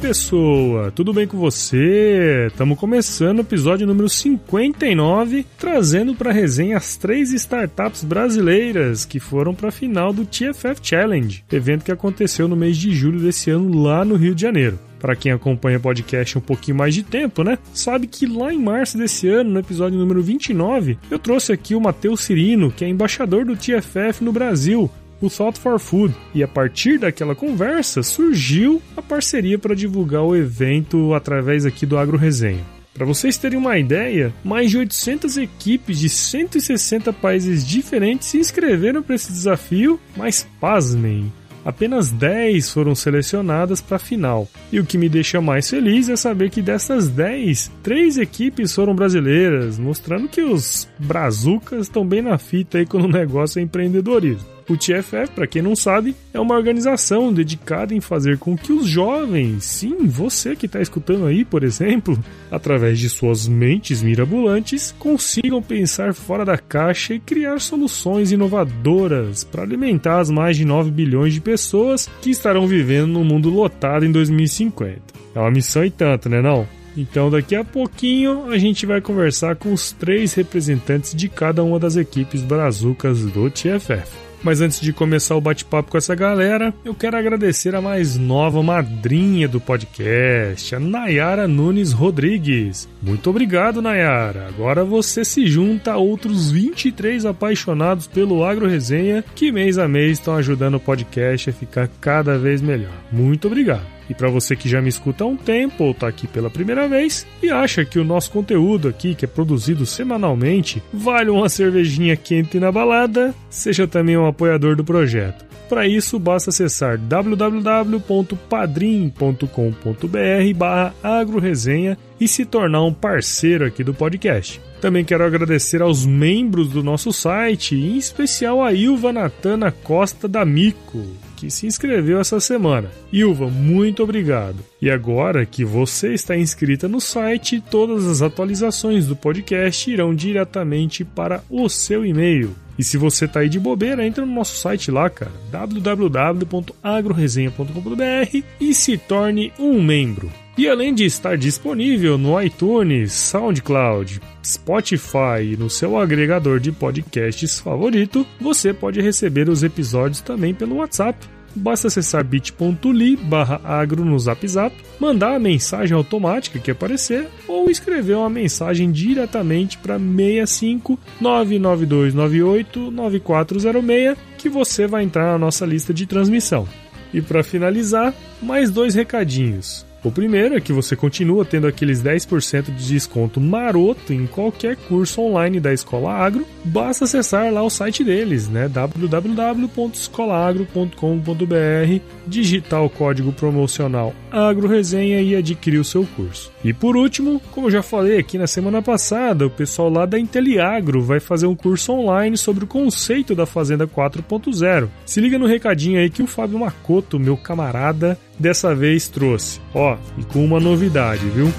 Pessoa? Tudo bem com você? Estamos começando o episódio número 59, trazendo para resenha as três startups brasileiras que foram para a final do TFF Challenge, evento que aconteceu no mês de julho desse ano lá no Rio de Janeiro. Para quem acompanha o podcast um pouquinho mais de tempo, né? Sabe que lá em março desse ano, no episódio número 29, eu trouxe aqui o Matheus Cirino, que é embaixador do TFF no Brasil, o Thought for Food. E a partir daquela conversa surgiu a parceria para divulgar o evento através aqui do Agro Resenha. Para vocês terem uma ideia, mais de 800 equipes de 160 países diferentes se inscreveram para esse desafio, mas pasmem, apenas 10 foram selecionadas para a final. E o que me deixa mais feliz é saber que dessas 10, três equipes foram brasileiras, mostrando que os brazucas estão bem na fita aí quando o negócio é empreendedorismo. O TFF, para quem não sabe, é uma organização dedicada em fazer com que os jovens, sim, você que está escutando aí, por exemplo, através de suas mentes mirabolantes, consigam pensar fora da caixa e criar soluções inovadoras para alimentar as mais de 9 bilhões de pessoas que estarão vivendo num mundo lotado em 2050. É uma missão e tanto, né não? Então, daqui a pouquinho a gente vai conversar com os três representantes de cada uma das equipes brazucas do TFF. Mas antes de começar o bate-papo com essa galera, eu quero agradecer a mais nova madrinha do podcast, a Nayara Nunes Rodrigues. Muito obrigado, Nayara. Agora você se junta a outros 23 apaixonados pelo Agro Resenha que mês a mês estão ajudando o podcast a ficar cada vez melhor. Muito obrigado. E para você que já me escuta há um tempo ou está aqui pela primeira vez e acha que o nosso conteúdo aqui, que é produzido semanalmente, vale uma cervejinha quente na balada, seja também um apoiador do projeto. Para isso, basta acessar www.padrim.com.br barra agroresenha e se tornar um parceiro aqui do podcast. Também quero agradecer aos membros do nosso site, em especial a Ilva Natana Costa da Mico que se inscreveu essa semana. Ilva, muito obrigado. E agora que você está inscrita no site, todas as atualizações do podcast irão diretamente para o seu e-mail. E se você tá aí de bobeira, entra no nosso site lá, cara, www.agroresenha.com.br e se torne um membro. E além de estar disponível no iTunes, SoundCloud, Spotify e no seu agregador de podcasts favorito, você pode receber os episódios também pelo WhatsApp. Basta acessar bit.ly barra agro no zap zap, mandar a mensagem automática que aparecer ou escrever uma mensagem diretamente para 65 99298 9406 que você vai entrar na nossa lista de transmissão. E para finalizar, mais dois recadinhos. O primeiro é que você continua tendo aqueles 10% de desconto maroto em qualquer curso online da Escola Agro. Basta acessar lá o site deles, né? www.escolaagro.com.br, digitar o código promocional AgroResenha e adquirir o seu curso. E por último, como eu já falei aqui na semana passada, o pessoal lá da Inteliagro vai fazer um curso online sobre o conceito da Fazenda 4.0. Se liga no recadinho aí que o Fábio Macoto, meu camarada, dessa vez trouxe. Ó, e com uma novidade, viu?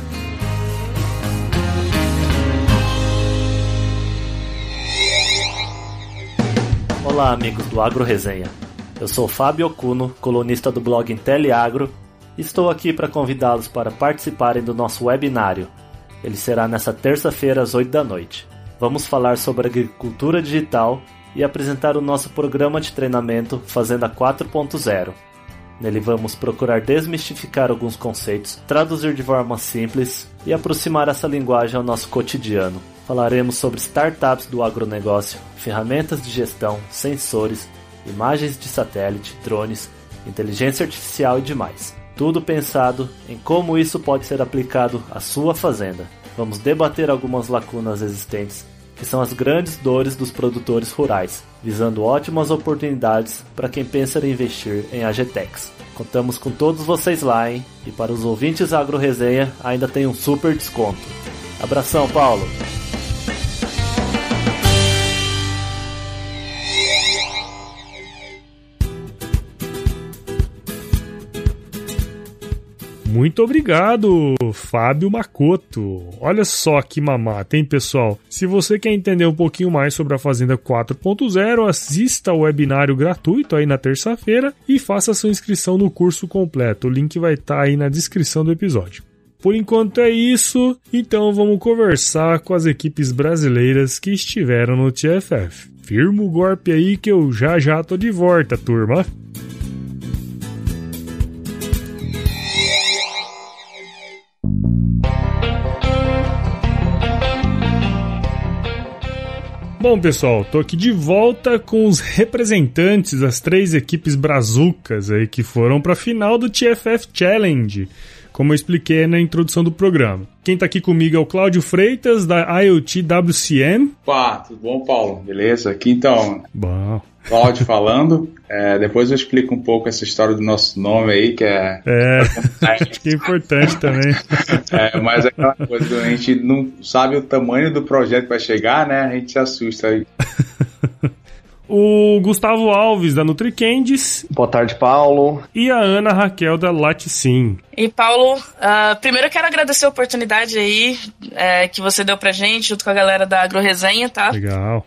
Olá, amigos do Agro Resenha. Eu sou Fábio Okuno, colunista do blog Inteliagro, e estou aqui para convidá-los para participarem do nosso webinário. Ele será nesta terça-feira às 8 da noite. Vamos falar sobre agricultura digital e apresentar o nosso programa de treinamento Fazenda 4.0. Nele vamos procurar desmistificar alguns conceitos, traduzir de forma simples e aproximar essa linguagem ao nosso cotidiano. Falaremos sobre startups do agronegócio, ferramentas de gestão, sensores, imagens de satélite, drones, inteligência artificial e demais. Tudo pensado em como isso pode ser aplicado à sua fazenda. Vamos debater algumas lacunas existentes, que são as grandes dores dos produtores rurais, visando ótimas oportunidades para quem pensa em investir em AGTEX. Contamos com todos vocês lá, hein? E para os ouvintes Agro Resenha ainda tem um super desconto. Abração, Paulo! Muito obrigado, Fábio Macoto. Olha só que mamata, hein, pessoal? Se você quer entender um pouquinho mais sobre a Fazenda 4.0, assista ao webinário gratuito aí na terça-feira e faça sua inscrição no curso completo. O link vai estar tá aí na descrição do episódio. Por enquanto é isso, então vamos conversar com as equipes brasileiras que estiveram no TFF. Firma o golpe aí que eu já já tô de volta, turma. Bom, pessoal, tô aqui de volta com os representantes das três equipes brazucas aí que foram para a final do TFF Challenge, como eu expliquei na introdução do programa. Quem tá aqui comigo é o Cláudio Freitas da IoT WCM. Pá, tudo bom, Paulo? Beleza? Aqui então. Bom. Cláudio falando. É, depois eu explico um pouco essa história do nosso nome aí, que é. É, acho que é importante também. É, mas é aquela coisa, a gente não sabe o tamanho do projeto que vai chegar, né? A gente se assusta aí. o Gustavo Alves, da NutriCandies. Boa tarde, Paulo. E a Ana Raquel, da Laticim. E, Paulo, uh, primeiro eu quero agradecer a oportunidade aí é, que você deu pra gente, junto com a galera da AgroResenha, tá? Legal.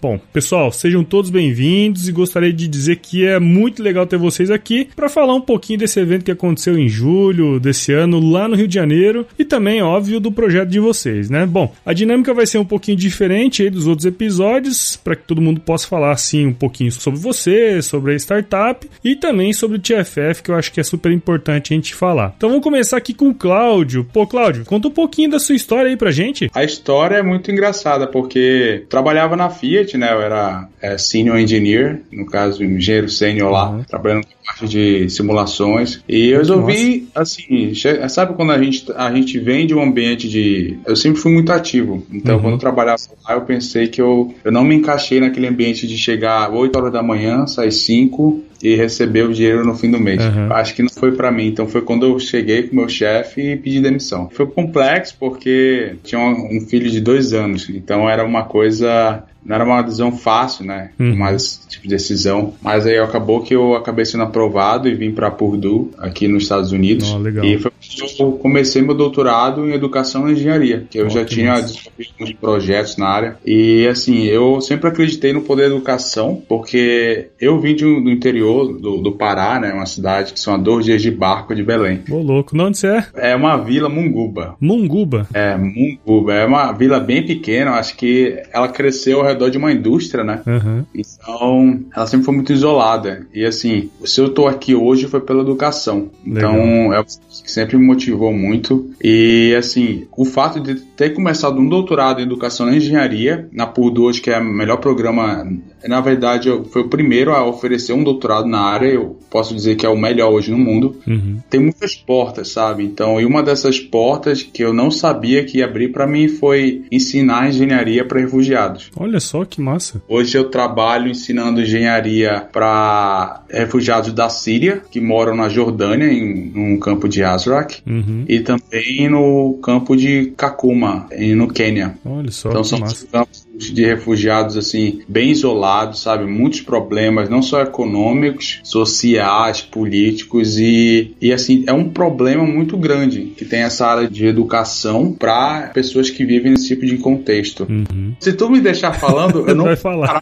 Bom, pessoal, sejam todos bem-vindos e gostaria de dizer que é muito legal ter vocês aqui para falar um pouquinho desse evento que aconteceu em julho desse ano lá no Rio de Janeiro e também, óbvio, do projeto de vocês, né? Bom, a dinâmica vai ser um pouquinho diferente aí dos outros episódios para que todo mundo possa falar assim um pouquinho sobre você, sobre a startup e também sobre o TFF, que eu acho que é super importante a gente falar. Então vamos começar aqui com o Cláudio. Pô, Cláudio, conta um pouquinho da sua história aí pra gente. A história é muito engraçada porque trabalhava na Fiat né? Eu era é, senior engineer, no caso, engenheiro sênior lá, uhum. trabalhando com parte de simulações. E eu resolvi, Nossa. assim, sabe quando a gente, a gente vem de um ambiente de. Eu sempre fui muito ativo. Então, uhum. quando eu trabalhava lá, eu pensei que eu, eu não me encaixei naquele ambiente de chegar 8 horas da manhã, sair 5 e receber o dinheiro no fim do mês. Uhum. Acho que não foi para mim. Então foi quando eu cheguei com meu chefe e pedi demissão. Foi complexo porque tinha um filho de dois anos. Então era uma coisa não era uma decisão fácil, né? Uhum. Mas tipo de decisão. Mas aí acabou que eu acabei sendo aprovado e vim para Purdue, aqui nos Estados Unidos. Oh. E foi quando eu comecei meu doutorado em educação e engenharia, que eu oh, já que tinha desenvolvido uns projetos na área. E assim, eu sempre acreditei no poder da educação, porque eu vim de um, do interior do, do, Pará, né? Uma cidade que são a dois dias de barco de Belém. Ô, louco, não onde você é? É uma vila Munguba. Munguba? É, Munguba. É uma vila bem pequena, acho que ela cresceu ao redor de uma indústria, né? Uhum. Então, ela sempre foi muito isolada. E assim, se eu tô aqui hoje foi pela educação. Legal. Então, é o que sempre me motivou muito. E assim, o fato de ter começado um doutorado em educação e engenharia na Purdue, hoje, que é o melhor programa na verdade, foi o primeiro a oferecer um doutorado na área. Eu posso dizer que é o melhor hoje no mundo. Uhum. Tem muitas portas, sabe? Então, e uma dessas portas que eu não sabia que ia abrir para mim foi ensinar engenharia para refugiados. Olha só que massa. Hoje eu trabalho ensinando engenharia para refugiados da Síria que moram na Jordânia, em um campo de Azraq, uhum. e também no campo de Kakuma, no Quênia. Olha só então, que são massa. campos de refugiados assim bem isolados, sabe? Muitos problemas, não só econômicos, sociais, políticos e, e assim é um problema muito grande que tem essa área de educação para pessoas que vivem nesse tipo de contexto. Uhum. Se tu me deixar falando, eu não vai falar.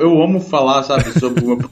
Eu amo falar, sabe, sobre o meu,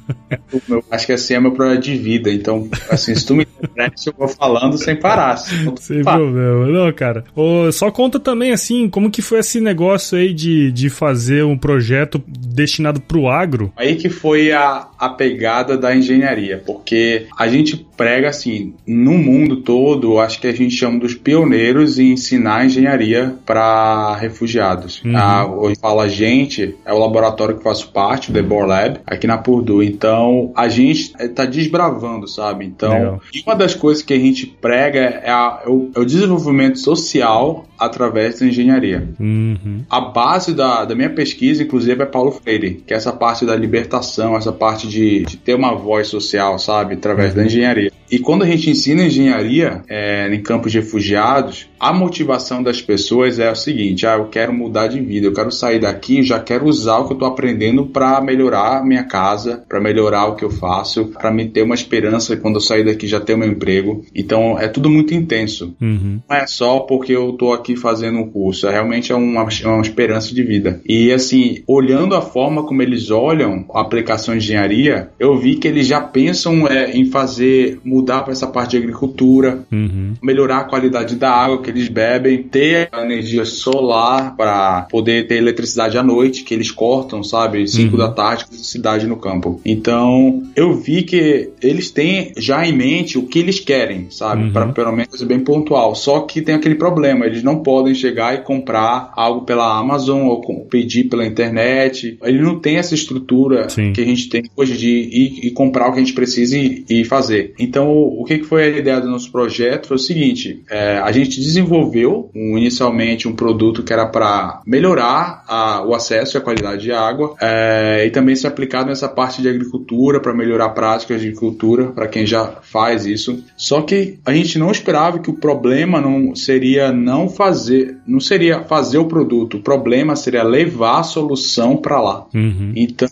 meu, acho que assim é meu projeto de vida. Então, assim, se tu me interessa, eu vou falando sem parar. Sem problema. Não, cara. Oh, só conta também assim como que foi esse negócio aí de de, fazer um projeto destinado para o agro? Aí que foi a, a pegada da engenharia, porque a gente prega assim, no mundo todo, acho que a gente chama dos pioneiros em ensinar engenharia para refugiados. Uhum. A, hoje fala a gente, é o laboratório que faço parte, parte do Ebor Lab, aqui na Purdue. Então, a gente está desbravando, sabe? Então, uma das coisas que a gente prega é, a, é, o, é o, desenvolvimento social através da engenharia. Uhum. A base da, da minha pesquisa, inclusive, é Paulo Freire, que é essa parte da libertação, essa parte de, de ter uma voz social, sabe? Através uhum. da engenharia. E quando a gente ensina engenharia é, em campos de refugiados, a motivação das pessoas é o seguinte: ah, eu quero mudar de vida, eu quero sair daqui, já quero usar o que eu estou aprendendo para melhorar minha casa, para melhorar o que eu faço, para me ter uma esperança quando eu sair daqui já ter meu emprego. Então é tudo muito intenso. Uhum. Não é só porque eu estou aqui fazendo um curso, é realmente é uma, é uma esperança de vida. E assim, olhando a forma como eles olham a aplicação de engenharia, eu vi que eles já pensam é, em fazer mudar para essa parte de agricultura, uhum. melhorar a qualidade da água que eles bebem, ter energia solar para poder ter eletricidade à noite, que eles cortam, sabe? 5 uhum. da tarde, cidade no campo. Então, eu vi que eles têm já em mente o que eles querem, sabe? Uhum. Para pelo menos bem pontual. Só que tem aquele problema, eles não podem chegar e comprar algo pela Amazon ou pedir pela internet. Ele não tem essa estrutura Sim. que a gente tem hoje de ir e comprar o que a gente precisa e, e fazer. Então, o que foi a ideia do nosso projeto foi o seguinte: é, a gente desenvolveu um, inicialmente um produto que era para melhorar a, o acesso e a qualidade de água é, e também ser aplicado nessa parte de agricultura para melhorar práticas de agricultura para quem já faz isso. Só que a gente não esperava que o problema não seria não fazer, não seria fazer o produto, o problema seria levar a solução para lá. Uhum. Então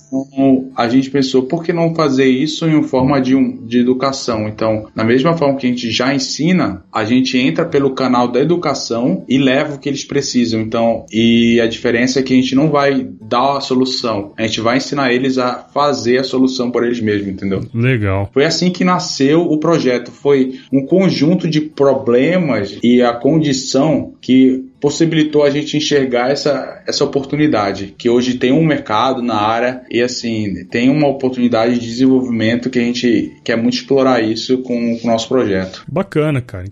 a gente pensou por que não fazer isso em forma de, um, de educação? Então então, na mesma forma que a gente já ensina, a gente entra pelo canal da educação e leva o que eles precisam. Então, e a diferença é que a gente não vai dar a solução, a gente vai ensinar eles a fazer a solução por eles mesmos, entendeu? Legal. Foi assim que nasceu o projeto. Foi um conjunto de problemas e a condição que possibilitou a gente enxergar essa, essa oportunidade, que hoje tem um mercado na área e assim, tem uma oportunidade de desenvolvimento que a gente quer muito explorar isso com, o nosso projeto. Bacana, cara.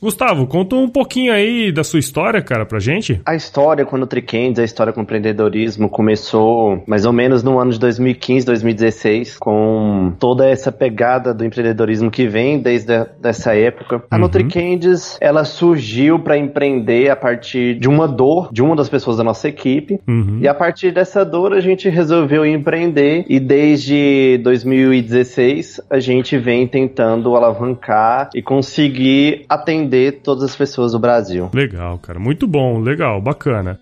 Gustavo, conta um pouquinho aí da sua história, cara, pra gente. A história com o NutriCandies, a história com o empreendedorismo começou mais ou menos no ano de 2015, 2016, com toda essa pegada do empreendedorismo que vem desde a, dessa época. A uhum. NutriCandies, ela surgiu para empreender a partir de uma dor de uma das pessoas da nossa equipe. Uhum. E a partir dessa dor a gente resolveu empreender e desde 2016 a gente vem tentando alavancar e conseguir atender atender todas as pessoas do Brasil. Legal, cara. Muito bom, legal, bacana.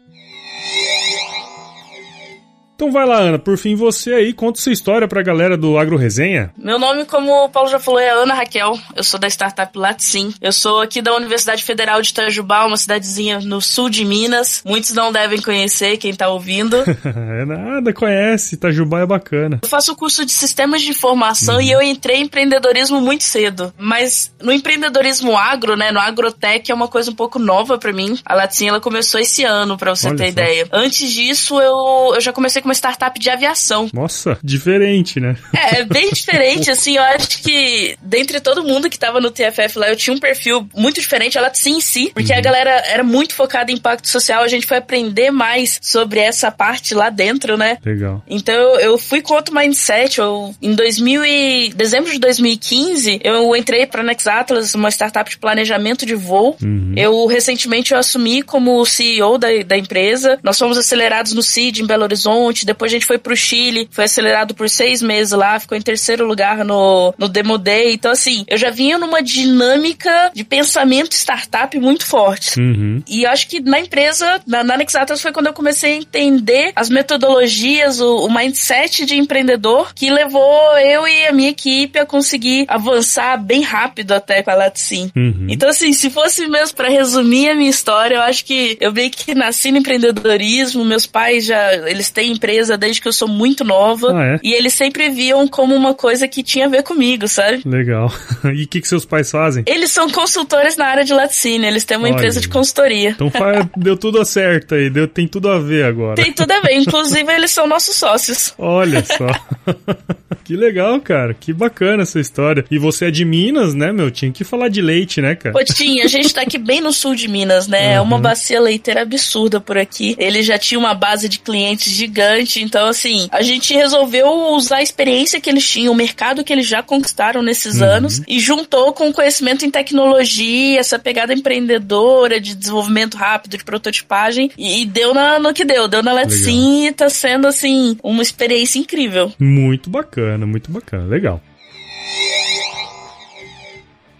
Então vai lá, Ana, por fim você aí, conta sua história pra galera do Agro Resenha. Meu nome, como o Paulo já falou, é Ana Raquel. Eu sou da startup Latsim. Eu sou aqui da Universidade Federal de Itajubá, uma cidadezinha no sul de Minas. Muitos não devem conhecer, quem tá ouvindo. é nada, conhece, Itajubá é bacana. Eu faço o curso de Sistemas de Informação uhum. e eu entrei em empreendedorismo muito cedo. Mas no empreendedorismo agro, né, no agrotech é uma coisa um pouco nova para mim. A Latsim, ela começou esse ano, para você Olha ter só. ideia. Antes disso, eu, eu já comecei uma startup de aviação. Nossa, diferente, né? É, bem diferente, assim, eu acho que dentre todo mundo que tava no TFF lá, eu tinha um perfil muito diferente, ela sim si, porque uhum. a galera era muito focada em impacto social, a gente foi aprender mais sobre essa parte lá dentro, né? Legal. Então eu fui com outro mindset, eu, em 2000 e, dezembro de 2015, eu entrei pra Next Atlas, uma startup de planejamento de voo. Uhum. Eu recentemente eu assumi como CEO da, da empresa. Nós fomos acelerados no CID em Belo Horizonte, depois a gente foi pro Chile, foi acelerado por seis meses lá, ficou em terceiro lugar no, no Demo Day. Então, assim, eu já vinha numa dinâmica de pensamento startup muito forte. Uhum. E eu acho que na empresa, na, na Nexatas, foi quando eu comecei a entender as metodologias, o, o mindset de empreendedor que levou eu e a minha equipe a conseguir avançar bem rápido até com a Latsim. Uhum. Então, assim, se fosse mesmo para resumir a minha história, eu acho que eu meio que nasci no empreendedorismo, meus pais já, eles têm empresa desde que eu sou muito nova. Ah, é? E eles sempre viam como uma coisa que tinha a ver comigo, sabe? Legal. E o que, que seus pais fazem? Eles são consultores na área de laticínio, eles têm uma Olha. empresa de consultoria. Então deu tudo certo aí, deu, tem tudo a ver agora. Tem tudo a ver, inclusive eles são nossos sócios. Olha só. que legal, cara. Que bacana essa história. E você é de Minas, né, meu? Tinha que falar de leite, né, cara? Potinha, a gente tá aqui bem no sul de Minas, né? É uma bacia leiteira absurda por aqui. Ele já tinha uma base de clientes gigante, então assim, a gente resolveu usar a experiência que eles tinham, o mercado que eles já conquistaram nesses anos e juntou com o conhecimento em tecnologia, essa pegada empreendedora de desenvolvimento rápido, de prototipagem e, e deu na, no que deu, deu na Let's. Sim e tá sendo assim uma experiência incrível. Muito bacana, muito bacana. Legal.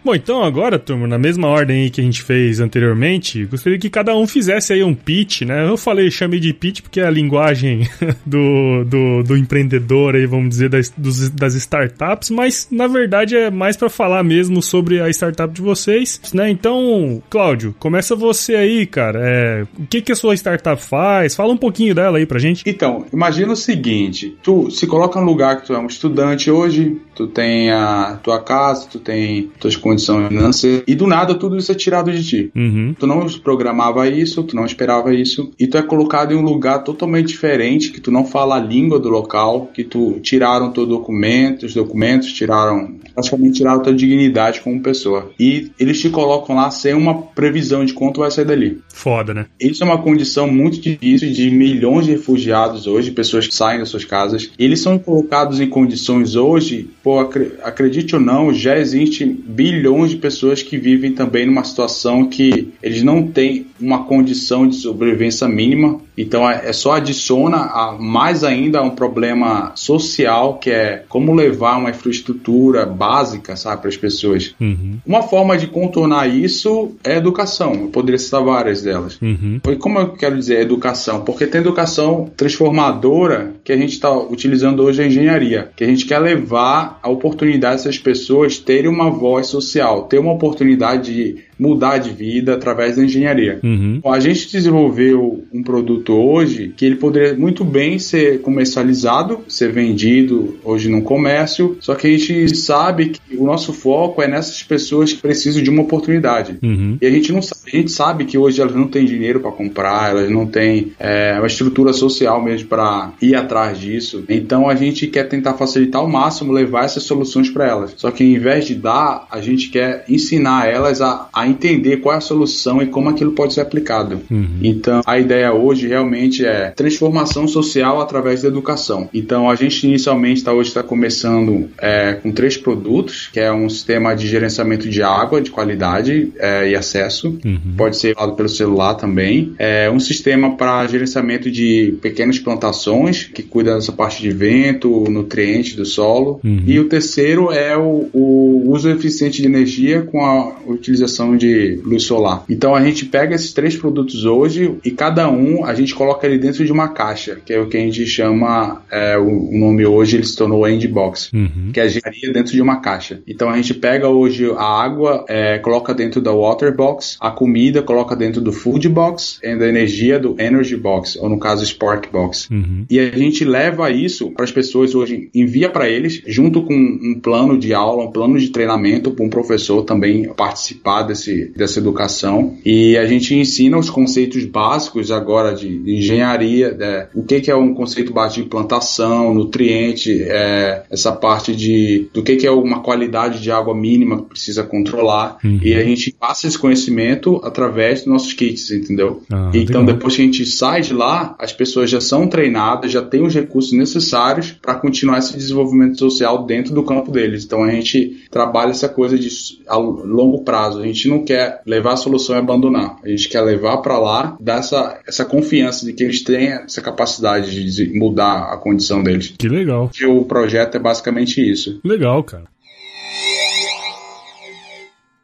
Bom, então agora, turma, na mesma ordem aí que a gente fez anteriormente, gostaria que cada um fizesse aí um pitch, né? Eu falei, chamei de pitch porque é a linguagem do, do, do empreendedor aí, vamos dizer, das, dos- das startups, mas na verdade é mais para falar mesmo sobre a startup de vocês, né? Então, Cláudio, começa você aí, cara. É, o que, que a sua startup faz? Fala um pouquinho dela aí pra gente. Então, imagina o seguinte: tu se coloca no lugar que tu é um estudante hoje, tu tem a tua casa, tu tem tuas condições financeiras, e do nada tudo isso é tirado de ti. Uhum. Tu não programava isso, tu não esperava isso, e tu é colocado em um lugar totalmente diferente, que tu não fala a língua do local, que tu tiraram teu documento, os documentos, tiraram, praticamente tiraram tua dignidade como pessoa. E eles te colocam lá sem uma previsão de quanto vai sair dali. Foda, né? Isso é uma condição muito difícil de milhões de refugiados hoje, pessoas que saem das suas casas. Eles são colocados em condições hoje, pô, acre- acredite ou não, já existe bilhões de pessoas que vivem também numa situação que eles não têm uma condição de sobrevivência mínima. Então é é só adiciona a, mais ainda a um problema social que é como levar uma infraestrutura básica, sabe, para as pessoas. Uhum. Uma forma de contornar isso é a educação. Eu poderia citar várias delas. Uhum. E como eu quero dizer educação? Porque tem educação transformadora que a gente está utilizando hoje a engenharia, que a gente quer levar a oportunidade dessas pessoas terem uma voz social, ter uma oportunidade de mudar de vida através da engenharia. Uhum. A gente desenvolveu um produto hoje que ele poderia muito bem ser comercializado, ser vendido hoje no comércio, só que a gente sabe que o nosso foco é nessas pessoas que precisam de uma oportunidade. Uhum. E a gente não sabe, a gente sabe que hoje elas não têm dinheiro para comprar, elas não têm é, uma estrutura social mesmo para ir atrás disso. Então a gente quer tentar facilitar ao máximo, levar essas soluções para elas. Só que ao invés de dar, a gente quer ensinar elas a, a entender qual é a solução e como aquilo pode ser aplicado. Uhum. Então a ideia hoje realmente é transformação social através da educação. Então a gente inicialmente tá, hoje está começando é, com três produtos, que é um sistema de gerenciamento de água de qualidade é, e acesso Uhum. pode ser usado pelo celular também. É um sistema para gerenciamento de pequenas plantações, que cuida dessa parte de vento, nutrientes do solo. Uhum. E o terceiro é o, o uso eficiente de energia com a utilização de luz solar. Então a gente pega esses três produtos hoje e cada um a gente coloca ele dentro de uma caixa, que é o que a gente chama, é, o, o nome hoje ele se tornou Endbox Uhum. que é a engenharia dentro de uma caixa. Então a gente pega hoje a água, é, coloca dentro da water box, a comida coloca dentro do food box e da energia do energy box, ou no caso spark box. Uhum. E a gente leva isso para as pessoas hoje, envia para eles, junto com um plano de aula, um plano de treinamento para um professor também participar desse, dessa educação. E a gente ensina os conceitos básicos agora de, de engenharia, né? o que, que é um conceito básico de plantação, nutriente, é, essa parte de do que, que é uma qualidade de água mínima que precisa controlar. Uhum. E a gente passa esse conhecimento através dos nossos kits, entendeu? Ah, então, legal. depois que a gente sai de lá, as pessoas já são treinadas, já têm os recursos necessários para continuar esse desenvolvimento social dentro do campo deles. Então, a gente trabalha essa coisa de a longo prazo. A gente não quer levar a solução e abandonar. A gente quer levar para lá, dar essa, essa confiança de que eles têm essa capacidade de mudar a condição deles. Que legal. E o projeto é basicamente isso. Legal, cara.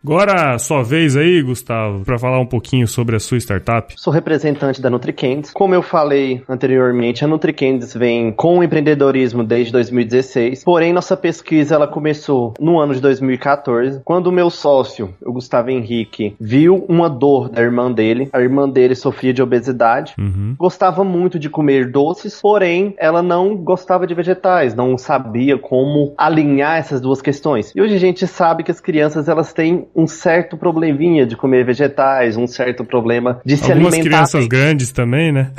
Agora, sua vez aí, Gustavo, para falar um pouquinho sobre a sua startup. Sou representante da NutriCandies. Como eu falei anteriormente, a NutriCandies vem com o empreendedorismo desde 2016. Porém, nossa pesquisa ela começou no ano de 2014, quando o meu sócio, o Gustavo Henrique, viu uma dor da irmã dele. A irmã dele sofria de obesidade, uhum. gostava muito de comer doces, porém ela não gostava de vegetais, não sabia como alinhar essas duas questões. E hoje a gente sabe que as crianças elas têm um certo probleminha de comer vegetais, um certo problema de se Algumas alimentar. Algumas crianças grandes também, né?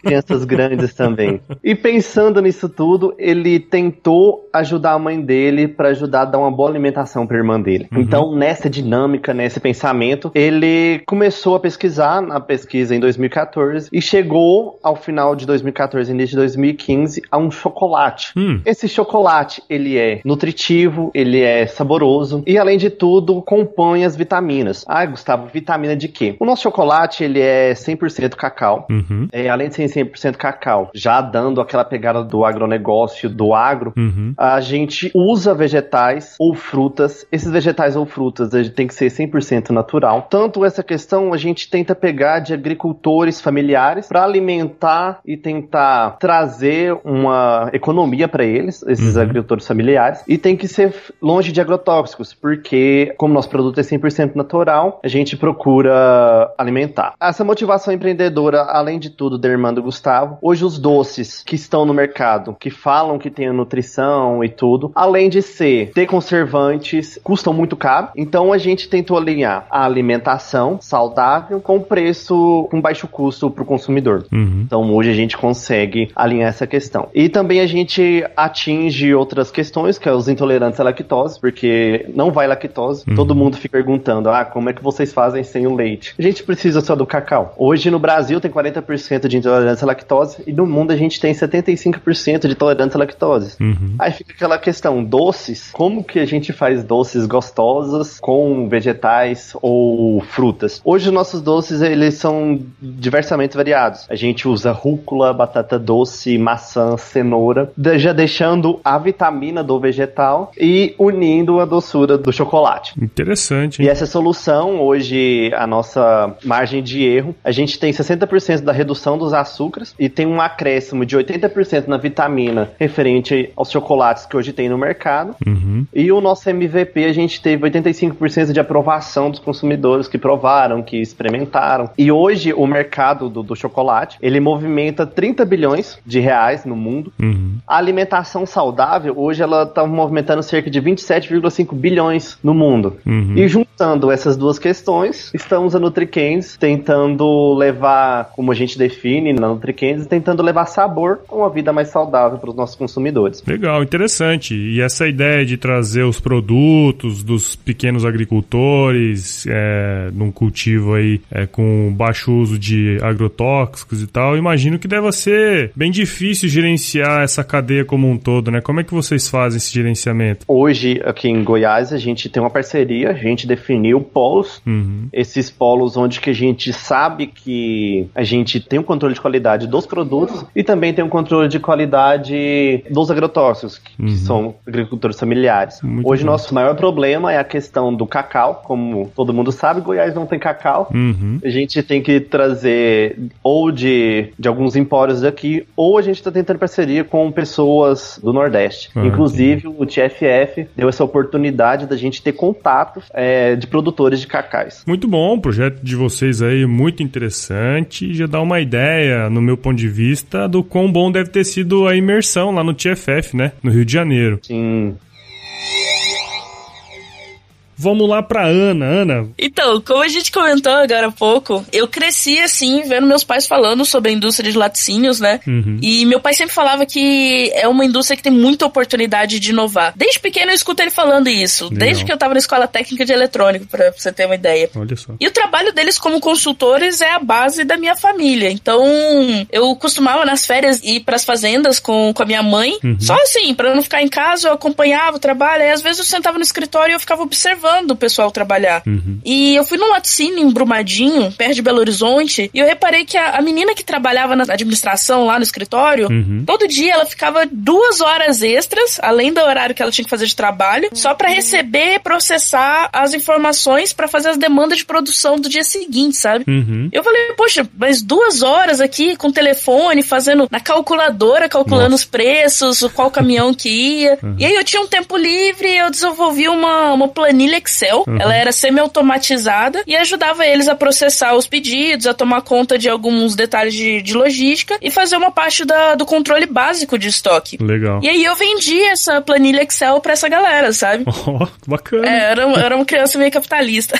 crianças grandes também. E pensando nisso tudo, ele tentou ajudar a mãe dele para ajudar a dar uma boa alimentação para irmã dele. Uhum. Então, nessa dinâmica, nesse pensamento, ele começou a pesquisar na pesquisa em 2014 e chegou ao final de 2014 início de 2015 a um chocolate. Hum. Esse chocolate, ele é nutritivo, ele é saboroso e além de tudo, compõe as vitaminas. Ah, Gustavo, vitamina de quê? O nosso chocolate, ele é 100% cacau. Uhum. É, além de ser 100% cacau, já dando aquela pegada do agronegócio, do agro, uhum. a gente usa vegetais ou frutas. Esses vegetais ou frutas tem que ser 100% natural. Tanto essa questão a gente tenta pegar de agricultores familiares para alimentar e tentar trazer uma economia para eles, esses uhum. agricultores familiares, e tem que ser longe de agrotóxicos, porque como nosso produto é 100% natural, a gente procura alimentar. Essa motivação empreendedora, além de tudo, da irmã do Gustavo. Hoje os doces que estão no mercado, que falam que tem a nutrição e tudo, além de ser ter conservantes, custam muito caro. Então a gente tentou alinhar a alimentação saudável com preço com baixo custo para o consumidor. Uhum. Então hoje a gente consegue alinhar essa questão. E também a gente atinge outras questões, que é os intolerantes à lactose, porque não vai lactose. Uhum. Todo mundo fica perguntando: ah, como é que vocês fazem sem o leite? A gente precisa só do cacau. Hoje no Brasil tem 40% de intolerância à lactose e no mundo a gente tem 75% de tolerância à lactose. Uhum. Aí fica aquela questão, doces, como que a gente faz doces gostosos com vegetais ou frutas? Hoje os nossos doces, eles são diversamente variados. A gente usa rúcula, batata doce, maçã, cenoura, já deixando a vitamina do vegetal e unindo a doçura do chocolate. Interessante. Hein? E essa solução, hoje, a nossa margem de erro, a gente tem 60% da redução dos açúcares açúcares e tem um acréscimo de 80% na vitamina referente aos chocolates que hoje tem no mercado. Uhum. E o nosso MVP a gente teve 85% de aprovação dos consumidores que provaram, que experimentaram. E hoje o mercado do, do chocolate ele movimenta 30 bilhões de reais no mundo. Uhum. A alimentação saudável hoje ela está movimentando cerca de 27,5 bilhões no mundo. Uhum. E juntando essas duas questões, estamos a NutriCans tentando levar, como a gente define na NutriCandies, tentando levar sabor a uma vida mais saudável para os nossos consumidores. Legal, interessante. E essa ideia de trazer os produtos dos pequenos agricultores é, num cultivo aí é, com baixo uso de agrotóxicos e tal, imagino que deva ser bem difícil gerenciar essa cadeia como um todo, né? Como é que vocês fazem esse gerenciamento? Hoje, aqui em Goiás, a gente tem uma parceria, a gente definiu polos, uhum. esses polos onde que a gente sabe que a gente tem um controle de qualidade dos produtos e também tem um controle de qualidade dos agrotóxicos, que uhum. são agricultores familiares. Muito Hoje, bom. nosso maior problema é a questão do cacau. Como todo mundo sabe, Goiás não tem cacau. Uhum. A gente tem que trazer ou de, de alguns empórios daqui, ou a gente está tentando parceria com pessoas do Nordeste. Ah, Inclusive, o TFF deu essa oportunidade da gente ter contatos é, de produtores de cacais. Muito bom, o projeto de vocês aí muito interessante. Já dá uma ideia no meu ponto de vista, do quão bom deve ter sido a imersão lá no TFF, né? No Rio de Janeiro. Sim. Vamos lá pra Ana. Ana. Então, como a gente comentou agora há pouco, eu cresci assim, vendo meus pais falando sobre a indústria de laticínios, né? Uhum. E meu pai sempre falava que é uma indústria que tem muita oportunidade de inovar. Desde pequeno eu escuto ele falando isso. Legal. Desde que eu tava na escola técnica de eletrônico, pra você ter uma ideia. Olha só. E o trabalho deles como consultores é a base da minha família. Então, eu costumava nas férias ir pras fazendas com, com a minha mãe. Uhum. Só assim, para não ficar em casa, eu acompanhava o trabalho. Aí às vezes eu sentava no escritório e eu ficava observando incentivando o pessoal trabalhar. Uhum. E eu fui num laticínio em Brumadinho, perto de Belo Horizonte, e eu reparei que a, a menina que trabalhava na administração lá no escritório, uhum. todo dia ela ficava duas horas extras, além do horário que ela tinha que fazer de trabalho, só para receber e processar as informações para fazer as demandas de produção do dia seguinte, sabe? Uhum. Eu falei, poxa, mas duas horas aqui com o telefone, fazendo na calculadora, calculando Nossa. os preços, qual caminhão que ia. Uhum. E aí eu tinha um tempo livre eu desenvolvi uma, uma planilha Excel. Uhum. Ela era semi-automatizada e ajudava eles a processar os pedidos, a tomar conta de alguns detalhes de, de logística e fazer uma parte da, do controle básico de estoque. Legal. E aí eu vendi essa planilha Excel pra essa galera, sabe? Oh, bacana. É, era, era uma criança meio capitalista.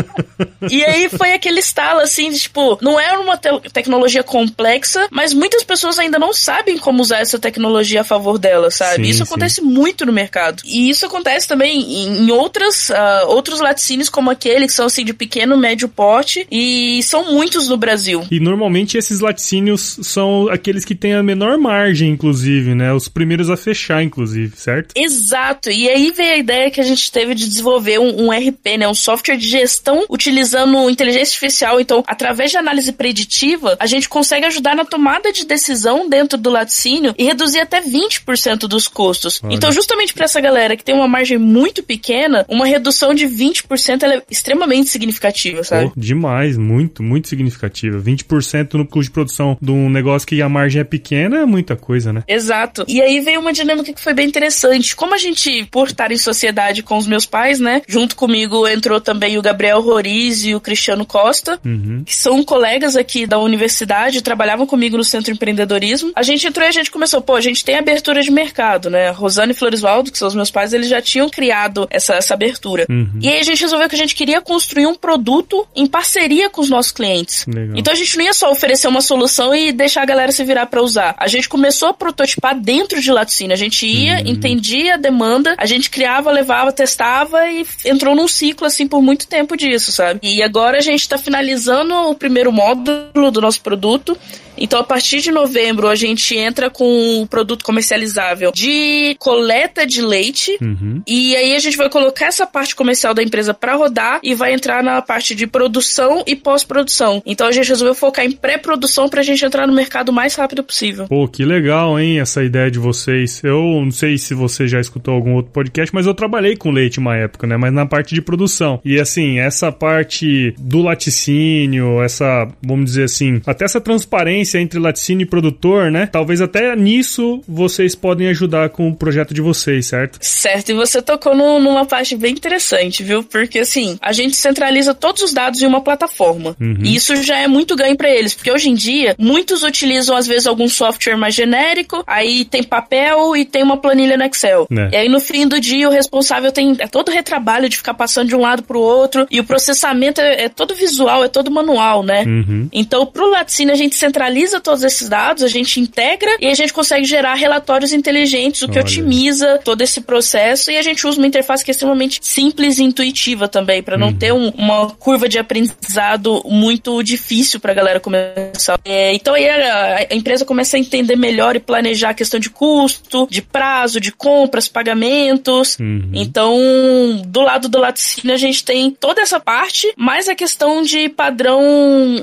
e aí foi aquele estalo, assim, de, tipo, não era uma te tecnologia complexa, mas muitas pessoas ainda não sabem como usar essa tecnologia a favor delas, sabe? Sim, isso sim. acontece muito no mercado. E isso acontece também em, em outras, uh, outros laticínios como aquele, que são, assim, de pequeno, médio porte, e são muitos no Brasil. E normalmente esses laticínios são aqueles que têm a menor margem, inclusive, né? Os primeiros a fechar, inclusive, certo? Exato. E aí veio a ideia que a gente teve de desenvolver um, um RP, né? Um software de gestão utilizando inteligência artificial. Então, através de análise preditiva, a gente consegue ajudar na tomada de decisão dentro do laticínio e reduzir até 20% dos custos. Olha. Então, justamente para essa galera que tem uma margem muito pequena, uma redução de 20% é extremamente significativa, sabe? Oh, demais, muito, muito significativa. 20% no custo de produção de um negócio que a margem é pequena é muita coisa, né? Exato. E aí veio uma dinâmica que foi bem interessante. Como a gente, por estar em sociedade com os meus pais, né? Junto comigo entrou também o Gabriel Roriz e o Cristiano Costa, uhum. que são colegas aqui da universidade, trabalhavam comigo no Centro de Empreendedorismo. A gente entrou e a gente começou, pô, a gente tem abertura de mercado, né? Rosane e Floresvaldo, que são os meus pais, eles já tinham criado essa, essa abertura. Uhum. E aí a gente resolveu que a gente queria construir um produto em parceria com os nossos clientes. Legal. Então a gente não ia só oferecer uma solução e deixar a galera se virar para usar. A gente começou a prototipar dentro de laticínio. A gente ia, uhum. entendia a demanda, a gente criava, levava, testava e entrou num ciclo assim por muito tempo disso, sabe? E agora a gente tá finalizando o primeiro módulo do nosso produto então, a partir de novembro, a gente entra com o produto comercializável de coleta de leite. Uhum. E aí a gente vai colocar essa parte comercial da empresa para rodar e vai entrar na parte de produção e pós-produção. Então, a gente resolveu focar em pré-produção pra gente entrar no mercado o mais rápido possível. Pô, que legal, hein, essa ideia de vocês. Eu não sei se você já escutou algum outro podcast, mas eu trabalhei com leite uma época, né? Mas na parte de produção. E assim, essa parte do laticínio, essa, vamos dizer assim, até essa transparência entre laticínio e produtor, né? Talvez até nisso vocês podem ajudar com o projeto de vocês, certo? Certo, e você tocou no, numa parte bem interessante, viu? Porque assim, a gente centraliza todos os dados em uma plataforma. Uhum. E isso já é muito ganho para eles, porque hoje em dia muitos utilizam às vezes algum software mais genérico, aí tem papel e tem uma planilha no Excel. É. E aí no fim do dia o responsável tem é todo o retrabalho de ficar passando de um lado pro outro e o processamento é, é todo visual, é todo manual, né? Uhum. Então pro laticínio a gente centraliza analisa todos esses dados, a gente integra e a gente consegue gerar relatórios inteligentes, o que Olha. otimiza todo esse processo e a gente usa uma interface que é extremamente simples e intuitiva também, para não uhum. ter um, uma curva de aprendizado muito difícil para a galera começar. É, então aí a, a, empresa começa a entender melhor e planejar a questão de custo, de prazo, de compras, pagamentos. Uhum. Então, do lado do laticínio a gente tem toda essa parte, mais a questão de padrão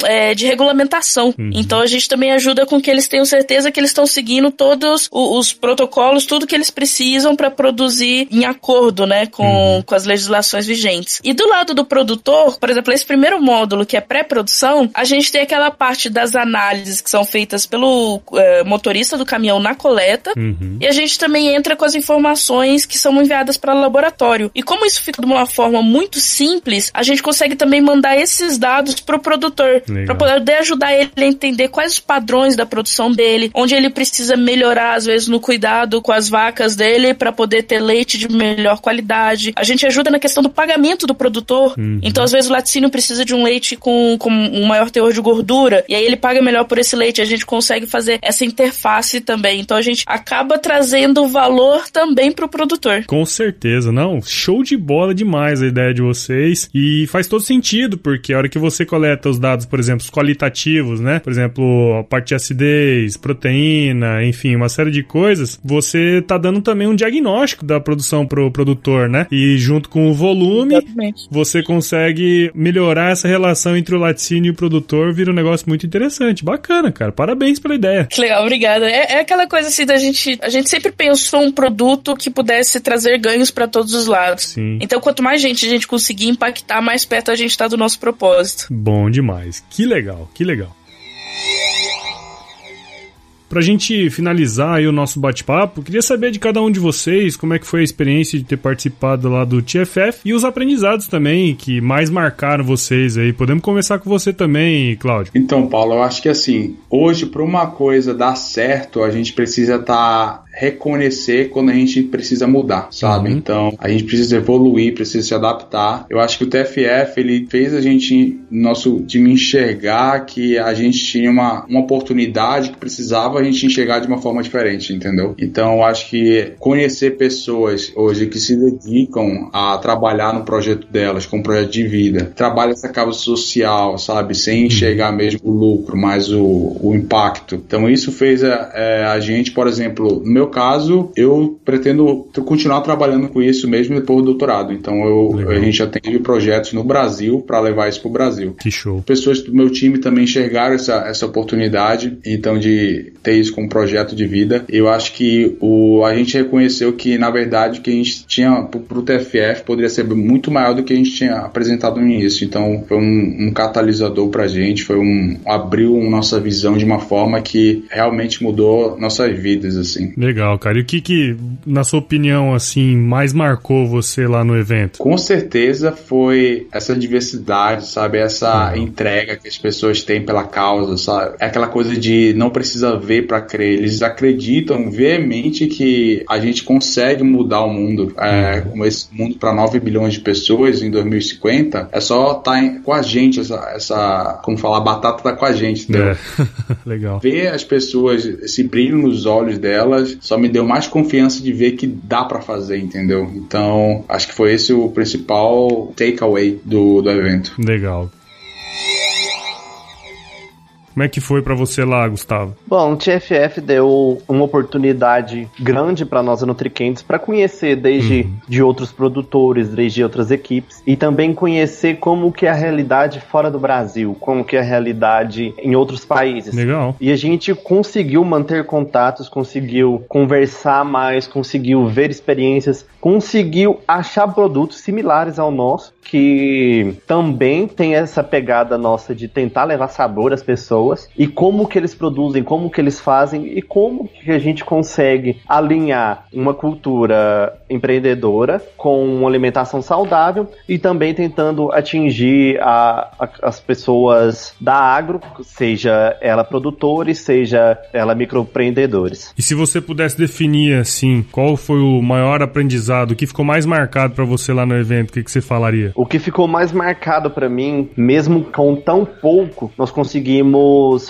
é, de regulamentação. Uhum. Então a gente gente também ajuda com que eles tenham certeza que eles estão seguindo todos os, os, protocolos, tudo que eles precisam para produzir em acordo, né, com, uhum. com as legislações vigentes. E do lado do produtor, por exemplo, esse primeiro módulo que é pré-produção, a gente tem aquela parte das análises que são feitas pelo é, motorista do caminhão na coleta uhum. e a gente também entra com as informações que são enviadas para o laboratório. E como isso fica de uma forma muito simples, a gente consegue também mandar esses dados para o produtor para poder ajudar ele a entender quais quais os padrões da produção dele, onde ele precisa melhorar, às vezes, no cuidado com as vacas dele para poder ter leite de melhor qualidade. A gente ajuda na questão do pagamento do produtor. Uhum. Então, às vezes, o laticínio precisa de um leite com, com um maior teor de gordura, e aí ele paga melhor por esse leite. A gente consegue fazer essa interface também. Então, a gente acaba trazendo valor também pro produtor. Com certeza, não. Show de bola demais a ideia de vocês. E faz todo sentido, porque a hora que você coleta os dados, por exemplo, os qualitativos, né? Por exemplo, a parte de acidez, proteína, enfim, uma série de coisas, você tá dando também um diagnóstico da produção pro produtor, né? E junto com o volume, Exatamente. você consegue melhorar essa relação entre o laticínio e o produtor, vira um negócio muito interessante. Bacana, cara. Parabéns pela ideia. Que legal, obrigada. É, é aquela coisa assim da gente. A gente sempre pensou um produto que pudesse trazer ganhos para todos os lados. Sim. Então, quanto mais gente a gente conseguir impactar, mais perto a gente tá do nosso propósito. Bom demais. Que legal, que legal. Pra gente finalizar o nosso bate-papo, queria saber de cada um de vocês como é que foi a experiência de ter participado lá do TFF e os aprendizados também que mais marcaram vocês aí. Podemos começar com você também, Cláudio. Então, Paulo, eu acho que assim, hoje para uma coisa dar certo, a gente precisa estar tá reconhecer quando a gente precisa mudar, sabe? Uhum. Então, a gente precisa evoluir, precisa se adaptar. Eu acho que o TFF, ele fez a gente, nosso time enxergar que a gente tinha uma, uma oportunidade que precisava a gente enxergar de uma forma diferente, entendeu? Então, eu acho que conhecer pessoas hoje que se dedicam a trabalhar no projeto delas, com um projeto de vida, trabalha essa causa social, sabe? Sem uhum. enxergar mesmo o lucro, mas o, o impacto. Então, isso fez a, é, a gente, por exemplo, no meu caso, eu pretendo continuar trabalhando com isso mesmo depois do doutorado. Então, eu, a gente já teve projetos no Brasil para levar isso para o Brasil. Que show. Pessoas do meu time também enxergaram essa, essa oportunidade, então, de ter isso como projeto de vida. Eu acho que o, a gente reconheceu que, na verdade, o que a gente tinha para o TFF poderia ser muito maior do que a gente tinha apresentado no início. Então, foi um, um catalisador para a gente, foi um abriu nossa visão de uma forma que realmente mudou nossas vidas, assim. Legal, cara. E o que que, na sua opinião, assim, mais marcou você lá no evento? Com certeza foi essa diversidade, sabe? Essa uhum. entrega que as pessoas têm pela causa, sabe? É aquela coisa de não precisa ver para crer. Eles acreditam veemente que a gente consegue mudar o mundo. É, uhum. esse mundo para 9 bilhões de pessoas em 2050, é só estar tá com a gente, essa, essa, como falar, a batata tá com a gente, entendeu? É. Legal. Ver as pessoas, esse brilho nos olhos delas, só me deu mais confiança de ver que dá para fazer, entendeu? Então, acho que foi esse o principal takeaway do, do evento. Legal. Como é que foi para você lá, Gustavo? Bom, o TFF deu uma oportunidade grande para nós nutriquentes para conhecer desde uhum. de outros produtores, desde outras equipes e também conhecer como que é a realidade fora do Brasil, como que é a realidade em outros países. Legal. E a gente conseguiu manter contatos, conseguiu conversar mais, conseguiu ver experiências, conseguiu achar produtos similares ao nosso que também tem essa pegada nossa de tentar levar sabor às pessoas e como que eles produzem, como que eles fazem e como que a gente consegue alinhar uma cultura empreendedora com uma alimentação saudável e também tentando atingir a, a, as pessoas da agro, seja ela produtores, seja ela microempreendedores. E se você pudesse definir assim, qual foi o maior aprendizado, o que ficou mais marcado para você lá no evento, o que, que você falaria? O que ficou mais marcado para mim, mesmo com tão pouco, nós conseguimos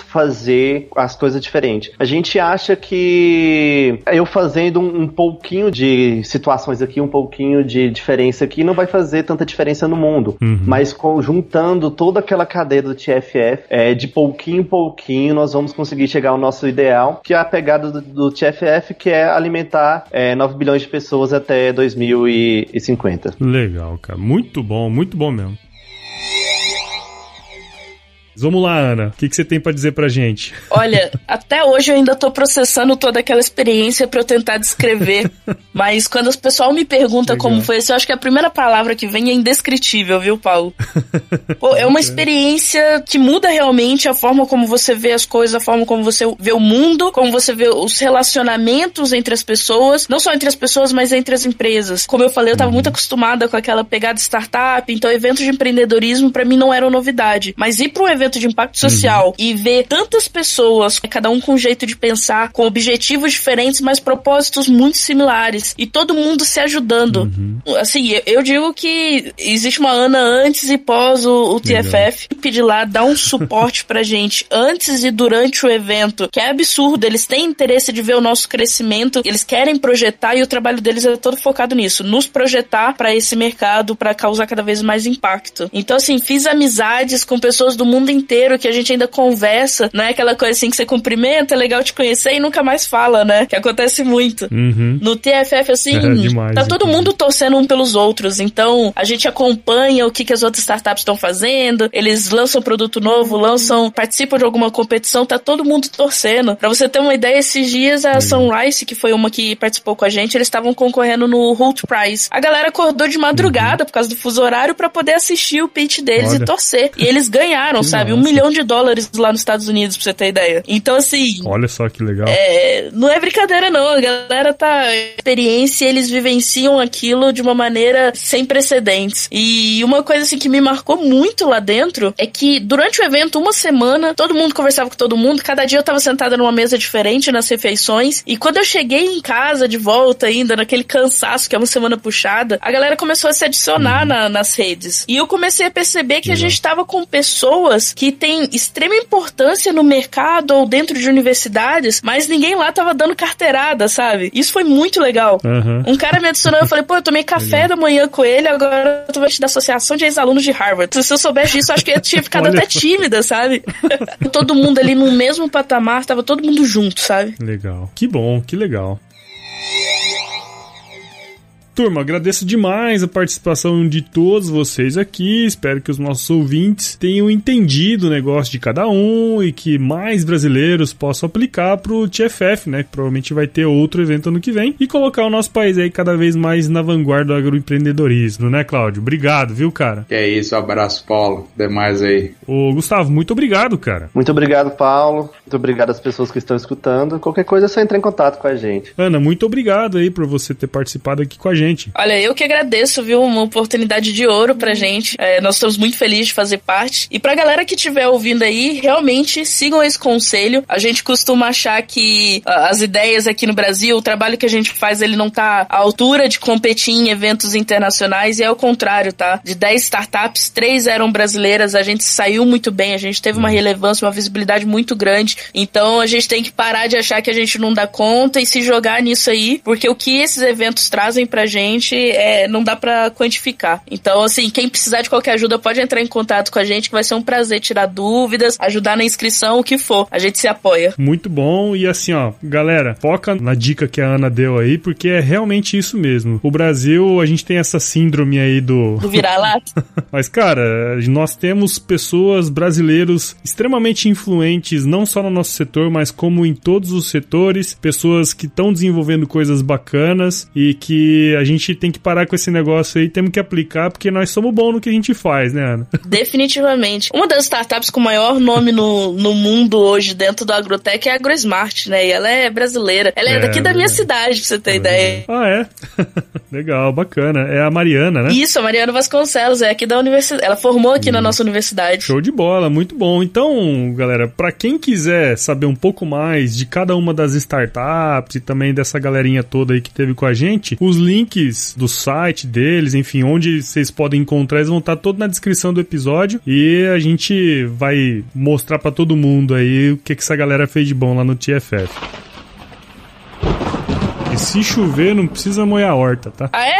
fazer as coisas diferentes. A gente acha que eu fazendo um, um pouquinho de situações aqui, um pouquinho de diferença aqui, não vai fazer tanta diferença no mundo. Uhum. Mas juntando toda aquela cadeia do TFF, é, de pouquinho em pouquinho, nós vamos conseguir chegar ao nosso ideal, que é a pegada do, do TFF, que é alimentar é, 9 bilhões de pessoas até 2050. Legal, cara. Muito bom bom, muito bom mesmo. Vamos lá, Ana. O que, que você tem para dizer pra gente? Olha, até hoje eu ainda tô processando toda aquela experiência para eu tentar descrever. mas quando o pessoal me pergunta Legal. como foi isso, eu acho que a primeira palavra que vem é indescritível, viu, Paulo? Pô, é uma experiência que muda realmente a forma como você vê as coisas, a forma como você vê o mundo, como você vê os relacionamentos entre as pessoas, não só entre as pessoas, mas entre as empresas. Como eu falei, eu tava uhum. muito acostumada com aquela pegada startup, então eventos de empreendedorismo para mim não eram novidade. Mas ir para um evento de impacto social uhum. e ver tantas pessoas, cada um com um jeito de pensar, com objetivos diferentes, mas propósitos muito similares e todo mundo se ajudando. Uhum. Assim, eu digo que existe uma Ana antes e pós o, o TFF, pedir lá dar um suporte pra gente antes e durante o evento, que é absurdo. Eles têm interesse de ver o nosso crescimento, eles querem projetar e o trabalho deles é todo focado nisso, nos projetar para esse mercado, para causar cada vez mais impacto. Então, assim, fiz amizades com pessoas do mundo mundo inteiro, que a gente ainda conversa, não é aquela coisa assim que você cumprimenta, é legal te conhecer e nunca mais fala, né? Que acontece muito. Uhum. No TFF, assim, é demais, tá todo mundo torcendo um pelos outros. Então, a gente acompanha o que, que as outras startups estão fazendo, eles lançam produto novo, lançam, participam de alguma competição, tá todo mundo torcendo. Pra você ter uma ideia, esses dias a uhum. Sunrise, que foi uma que participou com a gente, eles estavam concorrendo no Holt Prize. A galera acordou de madrugada uhum. por causa do fuso horário para poder assistir o pitch deles Olha. e torcer. E eles ganharam, que sabe? Um milhão de dólares lá nos Estados Unidos, pra você ter ideia. Então, assim. Olha só que legal. É, não é brincadeira, não. A galera tá. Experiência, eles vivenciam aquilo de uma maneira sem precedentes. E uma coisa, assim, que me marcou muito lá dentro é que durante o evento, uma semana, todo mundo conversava com todo mundo. Cada dia eu tava sentada numa mesa diferente nas refeições. E quando eu cheguei em casa de volta ainda, naquele cansaço que é uma semana puxada, a galera começou a se adicionar uhum. na, nas redes. E eu comecei a perceber que a gente tava com pessoas que têm extrema importância no mercado ou dentro de universidades, mas ninguém lá tava dando carteirada, sabe? Isso foi muito legal. Uhum. Um cara me adicionou, eu falei, pô, eu tomei café da manhã com ele, agora eu tô da Associação de Ex-Alunos de Harvard. Se eu soubesse disso, acho que eu tinha ficado até tímida, sabe? todo mundo ali no mesmo patamar, tava todo mundo junto, sabe? Legal. Que bom, que legal. Turma, agradeço demais a participação de todos vocês aqui. Espero que os nossos ouvintes tenham entendido o negócio de cada um e que mais brasileiros possam aplicar pro TFF, né? Que provavelmente vai ter outro evento ano que vem e colocar o nosso país aí cada vez mais na vanguarda do agroempreendedorismo, né, Cláudio? Obrigado, viu, cara? É isso, abraço, Paulo. Demais aí. Ô, Gustavo, muito obrigado, cara. Muito obrigado, Paulo. Muito obrigado às pessoas que estão escutando. Qualquer coisa é só entrar em contato com a gente. Ana, muito obrigado aí por você ter participado aqui com a gente gente. Olha, eu que agradeço, viu? Uma oportunidade de ouro pra gente. É, nós estamos muito felizes de fazer parte. E pra galera que estiver ouvindo aí, realmente sigam esse conselho. A gente costuma achar que uh, as ideias aqui no Brasil, o trabalho que a gente faz, ele não tá à altura de competir em eventos internacionais e é o contrário, tá? De 10 startups, 3 eram brasileiras, a gente saiu muito bem, a gente teve uma uhum. relevância, uma visibilidade muito grande. Então a gente tem que parar de achar que a gente não dá conta e se jogar nisso aí, porque o que esses eventos trazem pra gente é, não dá para quantificar. Então, assim, quem precisar de qualquer ajuda pode entrar em contato com a gente, que vai ser um prazer tirar dúvidas, ajudar na inscrição, o que for. A gente se apoia. Muito bom. E assim, ó, galera, foca na dica que a Ana deu aí, porque é realmente isso mesmo. O Brasil, a gente tem essa síndrome aí do. Do virar-lata. Mas, cara, nós temos pessoas brasileiros extremamente influentes, não só no nosso setor, mas como em todos os setores, pessoas que estão desenvolvendo coisas bacanas e que a gente tem que parar com esse negócio aí, temos que aplicar, porque nós somos bons no que a gente faz, né, Ana? Definitivamente. Uma das startups com maior nome no, no mundo hoje dentro do Agrotech é a AgroSmart, né? E ela é brasileira. Ela é, é daqui da minha cidade, pra você ter é. ideia. Ah, é? Legal, bacana. É a Mariana, né? Isso, a Mariana Vasconcelos, é aqui da universidade. Ela formou aqui hum. na nossa universidade. Show de bola, muito bom. Então, galera, para quem quiser saber um pouco mais de cada uma das startups e também dessa galerinha toda aí que teve com a gente, os links links do site deles, enfim, onde vocês podem encontrar, eles vão estar todo na descrição do episódio e a gente vai mostrar para todo mundo aí o que, que essa galera fez de bom lá no TFF. E se chover, não precisa molhar a horta, tá? Ah, é?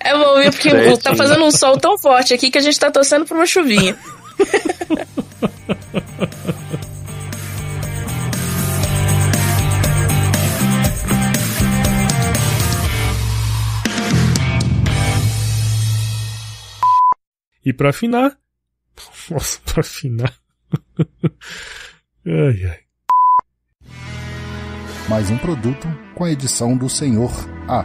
é bom, viu? Porque tá fazendo um sol tão forte aqui que a gente tá torcendo por uma chuvinha. E para afinar. Nossa, para afinar. ai, ai. Mais um produto com a edição do Senhor A.